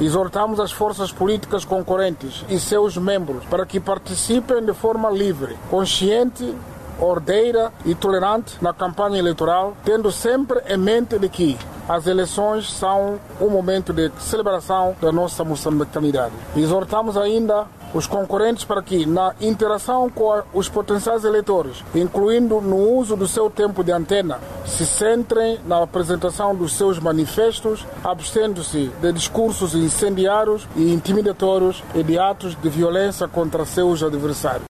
Exortamos as forças políticas concorrentes e seus membros para que participem de forma livre, consciente ordeira e tolerante na campanha eleitoral, tendo sempre em mente de que as eleições são um momento de celebração da nossa moçambicanidade. Exortamos ainda os concorrentes para que, na interação com os potenciais eleitores, incluindo no uso do seu tempo de antena, se centrem na apresentação dos seus manifestos, abstendo-se de discursos incendiários e intimidatórios e de atos de violência contra seus adversários.